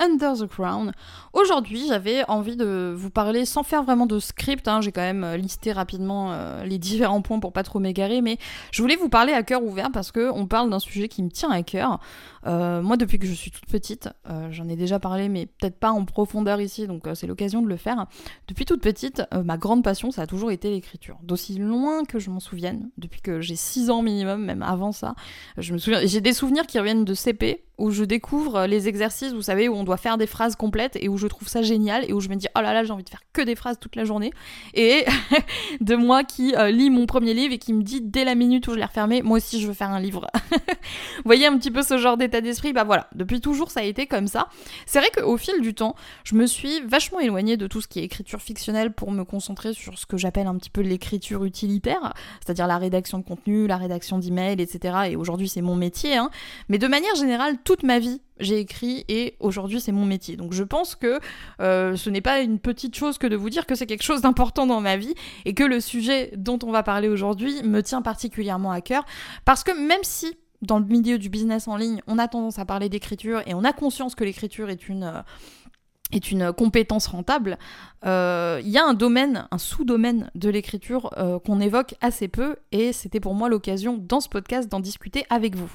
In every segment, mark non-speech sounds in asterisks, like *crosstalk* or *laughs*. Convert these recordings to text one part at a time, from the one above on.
Under the Crown. Aujourd'hui, j'avais envie de vous parler sans faire vraiment de script. hein, J'ai quand même euh, listé rapidement euh, les *laughs* différents points pour pas trop m'égarer, mais je voulais vous parler à cœur ouvert parce que on parle d'un sujet qui me tient à cœur. Euh, moi, depuis que je suis toute petite, j'en ai déjà parlé, mais peut-être pas en profondeur ici, donc c'est l'occasion de le faire. Depuis toute petite, ma grande passion, ça a toujours été l'écriture. D'aussi loin que je m'en souvienne, depuis que j'ai 6 ans minimum, même avant ça, je me souviens. J'ai des souvenirs qui reviennent de CP où je découvre les exercices, vous savez, où on doit faire des phrases complètes et où je trouve ça génial et où je me dis oh là là, j'ai envie de faire que des phrases toute la journée. Et *laughs* de moi qui euh, lis mon premier livre et qui me dit dès la minute où je l'ai refermé, moi aussi je veux faire un livre. *laughs* vous voyez un petit peu ce genre d'état d'esprit? Bah voilà, depuis toujours ça a été comme ça. C'est vrai qu'au fil du temps, je me suis vachement éloignée de tout ce qui est écriture fictionnelle pour me concentrer sur ce que j'appelle un petit peu l'écriture utilitaire, c'est-à-dire la rédaction de contenu, la rédaction d'emails, etc. Et aujourd'hui c'est mon métier, hein. mais de manière générale, toute ma vie, j'ai écrit et aujourd'hui c'est mon métier. Donc je pense que euh, ce n'est pas une petite chose que de vous dire que c'est quelque chose d'important dans ma vie et que le sujet dont on va parler aujourd'hui me tient particulièrement à cœur parce que même si dans le milieu du business en ligne, on a tendance à parler d'écriture et on a conscience que l'écriture est une compétence rentable, euh, il y a un domaine, un sous-domaine de l'écriture euh, qu'on évoque assez peu, et c'était pour moi l'occasion dans ce podcast d'en discuter avec vous.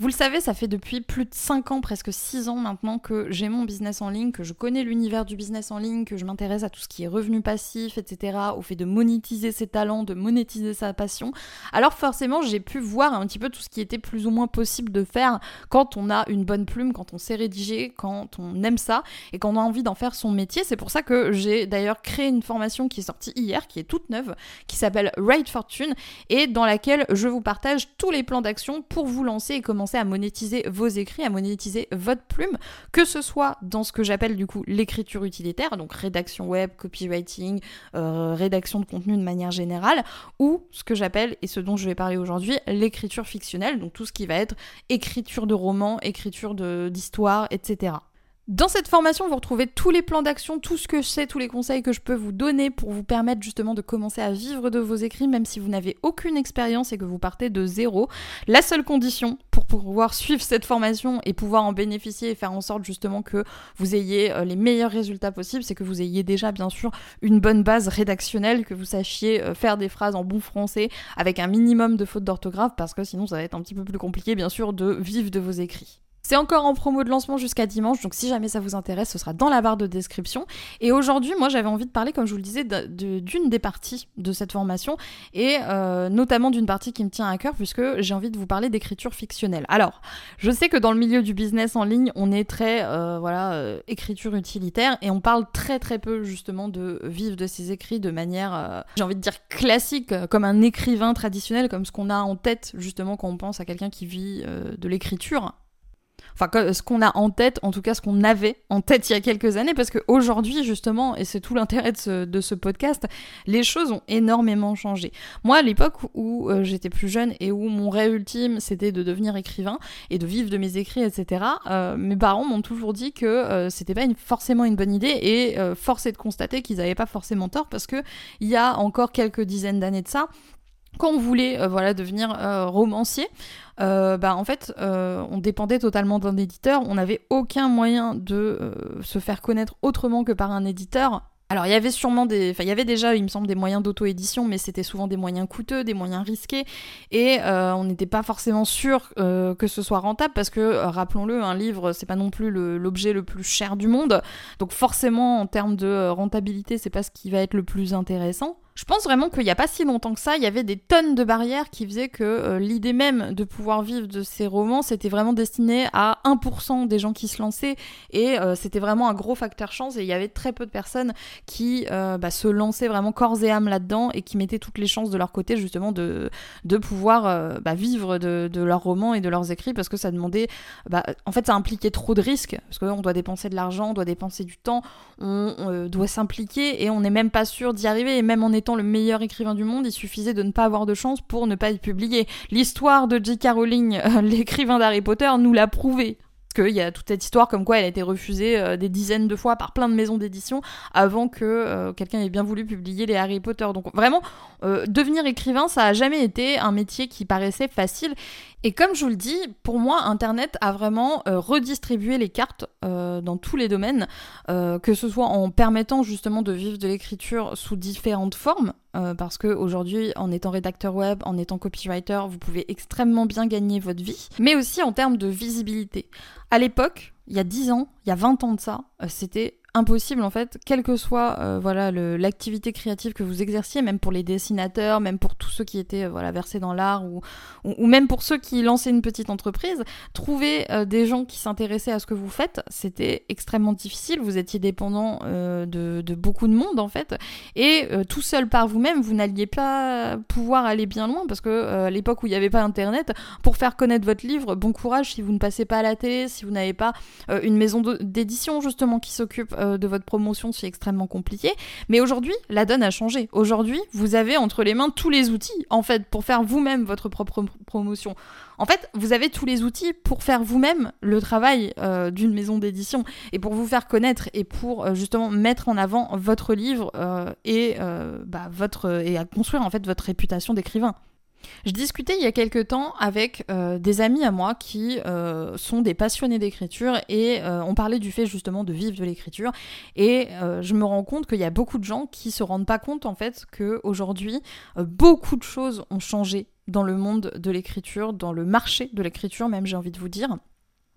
Vous le savez, ça fait depuis plus de 5 ans, presque 6 ans maintenant que j'ai mon business en ligne, que je connais l'univers du business en ligne, que je m'intéresse à tout ce qui est revenu passif, etc., au fait de monétiser ses talents, de monétiser sa passion. Alors forcément, j'ai pu voir un petit peu tout ce qui était plus ou moins possible de faire quand on a une bonne plume, quand on sait rédiger, quand on aime ça et qu'on a envie d'en faire son métier. C'est pour ça que j'ai d'ailleurs créé une formation qui est sortie hier, qui est toute neuve, qui s'appelle Write Fortune et dans laquelle je vous partage tous les plans d'action pour vous lancer et commencer à monétiser vos écrits, à monétiser votre plume, que ce soit dans ce que j'appelle du coup l'écriture utilitaire, donc rédaction web, copywriting, euh, rédaction de contenu de manière générale, ou ce que j'appelle, et ce dont je vais parler aujourd'hui, l'écriture fictionnelle, donc tout ce qui va être écriture de romans, écriture d'histoire, etc. Dans cette formation, vous retrouvez tous les plans d'action, tout ce que je sais, tous les conseils que je peux vous donner pour vous permettre justement de commencer à vivre de vos écrits, même si vous n'avez aucune expérience et que vous partez de zéro. La seule condition pour pouvoir suivre cette formation et pouvoir en bénéficier et faire en sorte justement que vous ayez euh, les meilleurs résultats possibles, c'est que vous ayez déjà bien sûr une bonne base rédactionnelle, que vous sachiez euh, faire des phrases en bon français avec un minimum de fautes d'orthographe, parce que sinon ça va être un petit peu plus compliqué bien sûr de vivre de vos écrits. C'est encore en promo de lancement jusqu'à dimanche, donc si jamais ça vous intéresse, ce sera dans la barre de description. Et aujourd'hui, moi j'avais envie de parler, comme je vous le disais, d'une des parties de cette formation, et euh, notamment d'une partie qui me tient à cœur, puisque j'ai envie de vous parler d'écriture fictionnelle. Alors, je sais que dans le milieu du business en ligne, on est très, euh, voilà, euh, écriture utilitaire, et on parle très très peu justement de vivre de ses écrits de manière, j'ai envie de dire classique, comme un écrivain traditionnel, comme ce qu'on a en tête justement quand on pense à quelqu'un qui vit de l'écriture enfin ce qu'on a en tête, en tout cas ce qu'on avait en tête il y a quelques années, parce qu'aujourd'hui justement, et c'est tout l'intérêt de ce, podcast, les choses ont énormément changé. Moi à l'époque où euh, j'étais plus jeune et où mon rêve ultime c'était de devenir écrivain et de vivre de mes écrits, etc., euh, mes parents m'ont toujours dit que euh, c'était pas forcément une bonne idée et est de constater qu'ils n'avaient pas forcément tort parce que il y a encore quelques dizaines d'années de ça, quand on voulait euh, voilà devenir euh, romancier, euh, bah en fait on dépendait totalement d'un éditeur, on n'avait aucun moyen de se faire connaître autrement que par un éditeur. Alors il y avait sûrement des, il y avait déjà, il me semble, des moyens d'auto-édition, mais c'était souvent des moyens coûteux, des moyens risqués, et on n'était pas forcément sûr que ce soit rentable parce que, rappelons-le, un livre c'est pas non plus l'objet le, le, plus cher du monde, donc forcément en termes de rentabilité c'est pas ce qui va être le plus intéressant. Je pense vraiment qu'il n'y a pas si longtemps que ça, il y avait des tonnes de barrières qui faisaient que euh, l'idée même de pouvoir vivre de ces romans, c'était vraiment destiné à 1% des gens qui se lançaient. Et euh, c'était vraiment un gros facteur chance. Et il y avait très peu de personnes qui euh, bah, se lançaient vraiment corps et âme là-dedans et qui mettaient toutes les chances de leur côté justement de, de pouvoir bah, vivre de, leurs romans et de leurs écrits. Parce que ça demandait, bah, en fait ça impliquait trop de risques. Parce qu'on doit dépenser de l'argent, on doit dépenser du temps, on, on doit s'impliquer et on n'est même pas sûr d'y arriver. Et même en étant le meilleur écrivain du monde, il suffisait de ne pas avoir de chance pour ne pas être publié. L'histoire de J.K. Rowling, euh, *laughs* l'écrivain d'Harry Potter, nous l'a prouvé. Parce qu'il y a toute cette histoire comme quoi elle a été refusée euh, des dizaines de fois par plein de maisons d'édition avant que euh, quelqu'un ait bien voulu publier les Harry Potter. Donc vraiment, euh, devenir écrivain, ça a jamais été un métier qui paraissait facile. Et comme je vous le dis, pour moi, Internet a vraiment redistribué les cartes dans tous les domaines, que ce soit en permettant justement de vivre de l'écriture sous différentes formes, parce qu'aujourd'hui, en étant rédacteur web, en étant copywriter, vous pouvez extrêmement bien gagner votre vie, mais aussi en termes de visibilité. À l'époque, il y a 10 ans, il y a 20 ans de ça, euh, c'était impossible en fait, quelle que soit euh, voilà l'activité créative que vous exerciez, même pour les dessinateurs, même pour tous ceux qui étaient euh, voilà versés dans l'art ou, même pour ceux qui lançaient une petite entreprise, trouver euh, des gens qui s'intéressaient à ce que vous faites, c'était extrêmement difficile. Vous étiez dépendant de, de, beaucoup de monde en fait, et tout seul par vous-même, vous, n'alliez pas pouvoir aller bien loin parce que à l'époque où il n'y avait pas Internet, pour faire connaître votre livre, bon courage si vous ne passez pas à la télé, si vous n'avez pas une maison d'édition justement qui s'occupe euh, de votre promotion, c'est extrêmement compliqué. Mais aujourd'hui, la donne a changé. Aujourd'hui, vous avez entre les mains tous les outils, en fait, pour faire vous-même votre propre promotion. En fait, vous avez tous les outils pour faire vous-même le travail euh, d'une maison d'édition et pour vous faire connaître et pour euh, justement mettre en avant votre livre et bah, votre et à construire en fait votre réputation d'écrivain. Je discutais il y a quelques temps avec euh, des amis à moi qui euh, sont des passionnés d'écriture et euh, on parlait du fait justement de vivre de l'écriture et je me rends compte qu'il y a beaucoup de gens qui se rendent pas compte en fait que aujourd'hui beaucoup de choses ont changé dans le monde de l'écriture, dans le marché de l'écriture même j'ai envie de vous dire.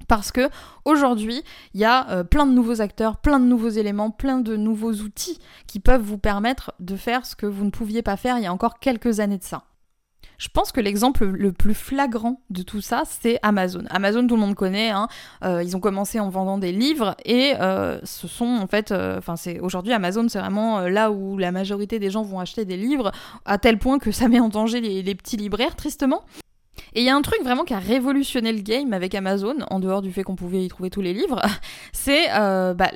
Parce que aujourd'hui, il y a plein de nouveaux acteurs, plein de nouveaux éléments, plein de nouveaux outils qui peuvent vous permettre de faire ce que vous ne pouviez pas faire il y a encore quelques années de ça. Je pense que l'exemple le plus flagrant de tout ça, c'est Amazon. Amazon, tout le monde connaît. Hein. Euh, ils ont commencé en vendant des livres et euh, ce sont en fait, euh, enfin c'est aujourd'hui Amazon, c'est vraiment là où la majorité des gens vont acheter des livres à tel point que ça met en danger les, petits libraires, tristement. Et il y a un truc vraiment qui a révolutionné le game avec Amazon, en dehors du fait qu'on pouvait y trouver tous les livres, *laughs* c'est bah,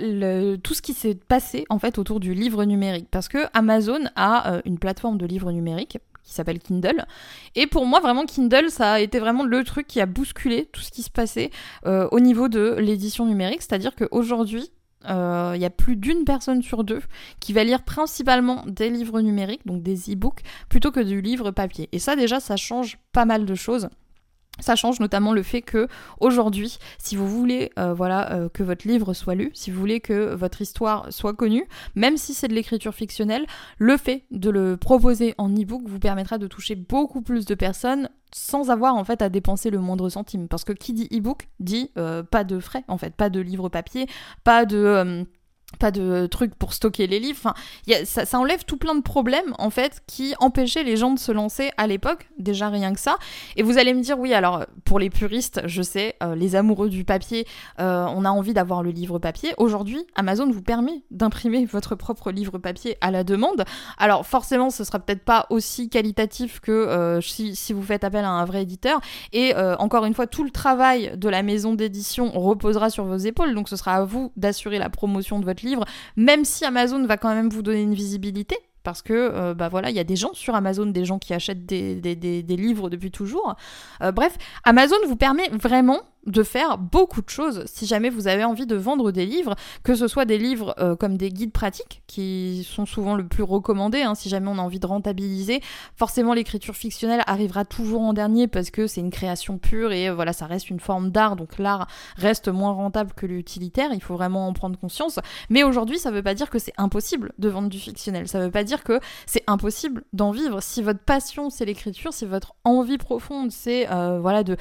tout ce qui s'est passé en fait autour du livre numérique. Parce que Amazon a une plateforme de livres numériques qui s'appelle Kindle. Et pour moi, vraiment, Kindle, ça a été vraiment le truc qui a bousculé tout ce qui se passait euh, au niveau de l'édition numérique. C'est-à-dire qu'aujourd'hui, euh, il y a plus d'une personne sur deux qui va lire principalement des livres numériques, donc des e-books, plutôt que du livre papier. Et ça, déjà, ça change pas mal de choses. Ça change notamment le fait que aujourd'hui, si vous voulez euh, voilà euh, que votre livre soit lu, si vous voulez que votre histoire soit connue, même si c'est de l'écriture fictionnelle, le fait de le proposer en e-book vous permettra de toucher beaucoup plus de personnes sans avoir en fait à dépenser le moindre centime. Parce que qui dit e-book dit euh, pas de frais en fait, pas de livre papier, pas de pas de trucs pour stocker les livres. Enfin, ça, enlève tout plein de problèmes en fait qui empêchaient les gens de se lancer à l'époque, déjà rien que ça. Et vous allez me dire oui, alors pour les puristes, je sais, euh, les amoureux du papier, euh, on a envie d'avoir le livre papier. Aujourd'hui, Amazon vous permet d'imprimer *laughs* votre propre livre papier à la demande. Alors forcément, ce sera peut-être pas aussi qualitatif que euh, si, vous faites appel à un vrai éditeur. Et encore une fois, tout le travail de la maison d'édition reposera sur vos épaules, donc ce sera à vous d'assurer la promotion de votre livre, même si Amazon va quand même vous donner une visibilité, parce que euh, bah voilà, il y a des gens sur Amazon, des gens qui achètent des, livres depuis toujours. Euh, bref, Amazon vous permet vraiment de faire beaucoup de choses si jamais vous avez envie de vendre des livres, que ce soit des livres euh, comme des guides pratiques qui sont souvent le plus recommandés, hein, si jamais on a envie de rentabiliser. Forcément, l'écriture fictionnelle arrivera toujours en dernier parce que c'est une création pure et voilà, ça reste une forme d'art, donc l'art reste moins rentable que l'utilitaire, il faut vraiment en prendre conscience. Mais aujourd'hui, ça veut pas dire que c'est impossible de vendre du fictionnel, ça veut pas dire que c'est impossible d'en vivre. Si votre passion c'est l'écriture, si votre envie profonde c'est euh, voilà de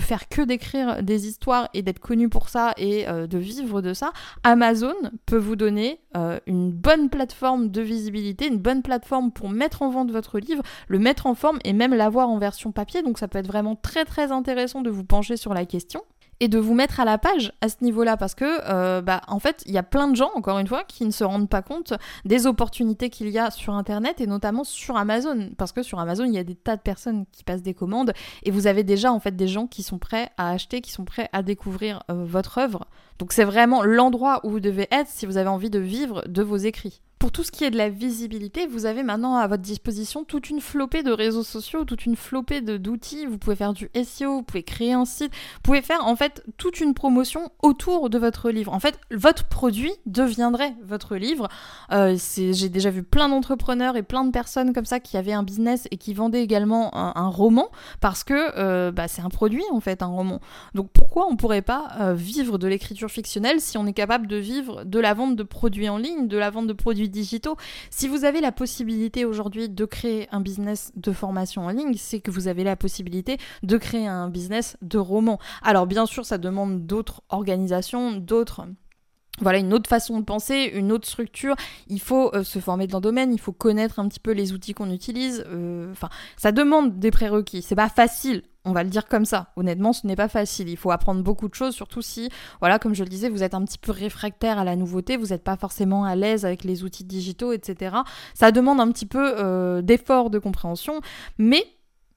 faire que d'écrire des histoires et d'être connu pour ça et euh, de vivre de ça, Amazon peut vous donner euh, une bonne plateforme de visibilité, une bonne plateforme pour mettre en vente votre livre, le mettre en forme et même l'avoir en version papier. Donc ça peut être vraiment très très intéressant de vous pencher sur la question et de vous mettre à la page à ce niveau-là parce que euh, bah en fait il y a plein de gens encore une fois qui ne se rendent pas compte des opportunités qu'il y a sur internet et notamment sur Amazon parce que sur Amazon il y a des tas de personnes qui passent des commandes et vous avez déjà en fait des gens qui sont prêts à acheter qui sont prêts à découvrir euh, votre œuvre. Donc c'est vraiment l'endroit où vous devez être si vous avez envie de vivre de vos écrits Pour tout ce qui est de la visibilité, vous avez maintenant à votre disposition toute une flopée de réseaux sociaux, toute une flopée d'outils. Vous pouvez faire du SEO, vous pouvez créer un site, vous pouvez faire en fait toute une promotion autour de votre livre. En fait, votre produit deviendrait votre livre. Euh, J'ai déjà vu plein d'entrepreneurs et plein de personnes comme ça qui avaient un business et qui vendaient également un, roman parce que euh, bah, c'est un produit en fait, un roman. Donc pourquoi on pourrait pas euh, vivre de l'écriture fictionnelle si on est capable de vivre de la vente de produits en ligne, de la vente de produits Si vous avez la possibilité aujourd'hui de créer un business de formation en ligne, c'est que vous avez la possibilité de créer un business de roman. Alors bien sûr, ça demande d'autres organisations, d'autres voilà une autre façon de penser, une autre structure. Il faut euh, se former dans le domaine, il faut connaître un petit peu les outils qu'on utilise. Euh, enfin, ça demande des prérequis. C'est pas facile. On va le dire comme ça. Honnêtement, ce n'est pas facile. Il faut apprendre beaucoup de choses, surtout si, voilà, comme je le disais, vous êtes un petit peu réfractaire à la nouveauté, vous n'êtes pas forcément à l'aise avec les outils digitaux, etc. Ça demande un petit peu euh, d'effort de compréhension, mais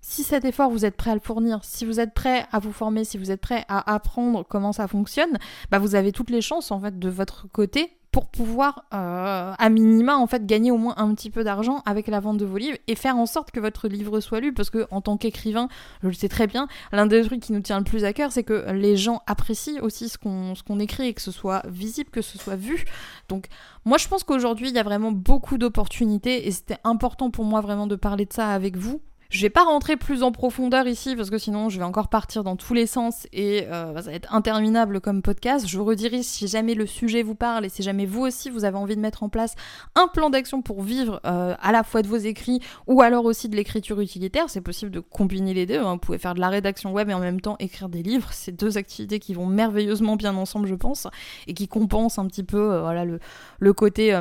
si cet effort, vous êtes prêt à le fournir, si vous êtes prêt à vous former, si vous êtes prêt à apprendre comment ça fonctionne, bah vous avez toutes les chances en fait de votre côté pour pouvoir euh, à minima en fait gagner au moins un petit peu d'argent avec la vente de vos livres et faire en sorte que votre livre soit lu. Parce que en tant qu'écrivain je le sais très bien l'un des trucs qui nous tient le plus à cœur c'est que les gens apprécient aussi ce qu'on ce qu'on écrit et que ce soit visible que ce soit vu. Donc moi je pense qu'aujourd'hui il y a vraiment beaucoup d'opportunités et c'était important pour moi vraiment de parler de ça avec vous je vais pas rentrer plus en profondeur ici parce que sinon je vais encore partir dans tous les sens et euh, ça va être interminable comme podcast. Je vous redirige si jamais le sujet vous parle et si jamais vous aussi vous avez envie de mettre en place un plan d'action pour vivre euh, à la fois de vos écrits ou alors aussi de l'écriture utilitaire. C'est possible de combiner les deux. Hein. Vous pouvez faire de la rédaction web et en même temps écrire des livres. C'est deux activités qui vont merveilleusement bien ensemble, je pense, et qui compensent un petit peu euh, le côté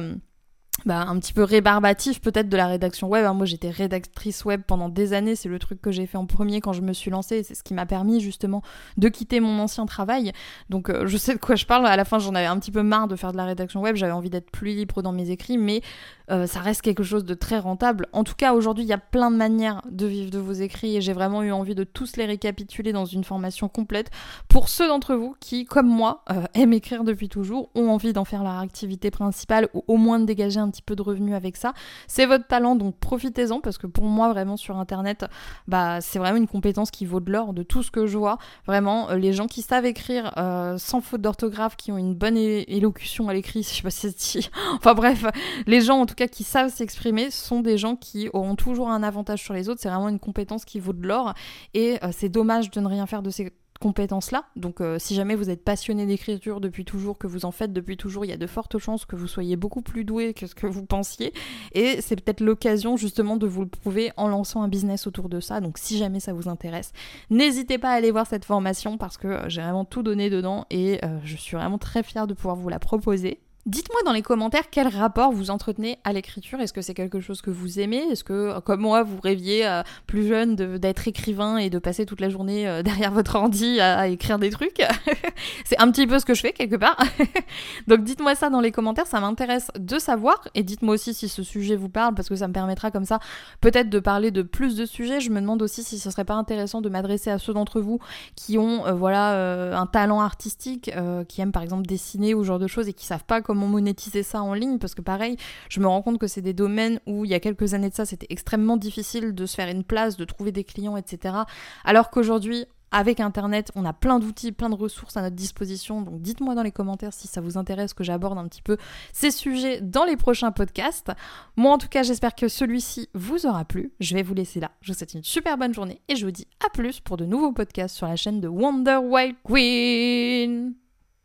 bah, un petit peu rébarbatif peut-être de la rédaction web. Hein. Moi j'étais rédactrice web pendant des années, c'est le truc que j'ai fait en premier quand je me suis lancée, c'est ce qui m'a permis justement de quitter mon ancien travail. Donc euh, je sais de quoi je parle, à la fin j'en avais un petit peu marre de faire de la rédaction web, j'avais envie d'être plus libre dans mes écrits, mais euh, ça reste quelque chose de très rentable. En tout cas aujourd'hui il y a plein de manières de vivre de vos écrits et j'ai vraiment eu envie de tous les récapituler dans une formation complète pour ceux d'entre vous qui, comme moi, euh, aiment écrire depuis toujours, ont envie d'en faire leur activité principale ou au moins de dégager un petit peu de revenus avec ça. C'est votre talent, donc profitez-en parce que pour moi, vraiment sur Internet, bah, c'est vraiment une compétence qui vaut de l'or de tout ce que je vois. Vraiment, euh, les gens qui savent écrire sans faute d'orthographe, qui ont une bonne élocution à l'écrit, *laughs* je sais pas si c'est dit. enfin bref, les gens en tout cas qui savent s'exprimer sont des gens qui auront toujours un avantage sur les autres. C'est vraiment une compétence qui vaut de l'or et euh, c'est dommage de ne rien faire de ces compétences-là. Donc euh, si jamais vous êtes passionné d'écriture depuis toujours, que vous en faites depuis toujours, il y a de fortes chances que vous soyez beaucoup plus doué que ce que vous pensiez. Et c'est peut-être l'occasion justement de vous le prouver en lançant un business autour de ça. Donc si jamais ça vous intéresse, n'hésitez pas à aller voir cette formation parce que euh, j'ai vraiment tout donné dedans et je suis vraiment très fière de pouvoir vous la proposer. Dites-moi dans les commentaires quel rapport vous entretenez à l'écriture. Est-ce que c'est quelque chose que vous aimez? Est-ce que, comme moi, vous rêviez euh, plus jeune d'être écrivain et de passer toute la journée euh, *laughs* derrière votre ordi à, écrire des trucs? *laughs* C'est un petit peu ce que je fais quelque part. *laughs* Donc dites-moi ça dans les commentaires, ça m'intéresse de savoir. Et dites-moi aussi si ce sujet vous parle, parce que ça me permettra comme ça peut-être de parler de plus de sujets. Je me demande aussi si ce serait pas intéressant de m'adresser à ceux d'entre vous qui ont euh, voilà un talent artistique, qui aiment par exemple dessiner ou ce genre de choses et qui savent pas comment comment monétiser ça en ligne parce que pareil, je me rends compte que c'est des domaines où il y a quelques années de ça, c'était extrêmement difficile de se faire une place, de trouver des clients, etc. Alors qu'aujourd'hui, avec Internet, on a plein d'outils, plein de ressources à notre disposition. Donc dites-moi dans les commentaires si ça vous intéresse que j'aborde un petit peu ces sujets dans les prochains podcasts. Moi en tout cas, j'espère que celui-ci vous aura plu. Je vais vous laisser là. Je vous souhaite une super bonne journée et je vous dis à plus pour de nouveaux podcasts sur la chaîne de Wonder Wild Queen.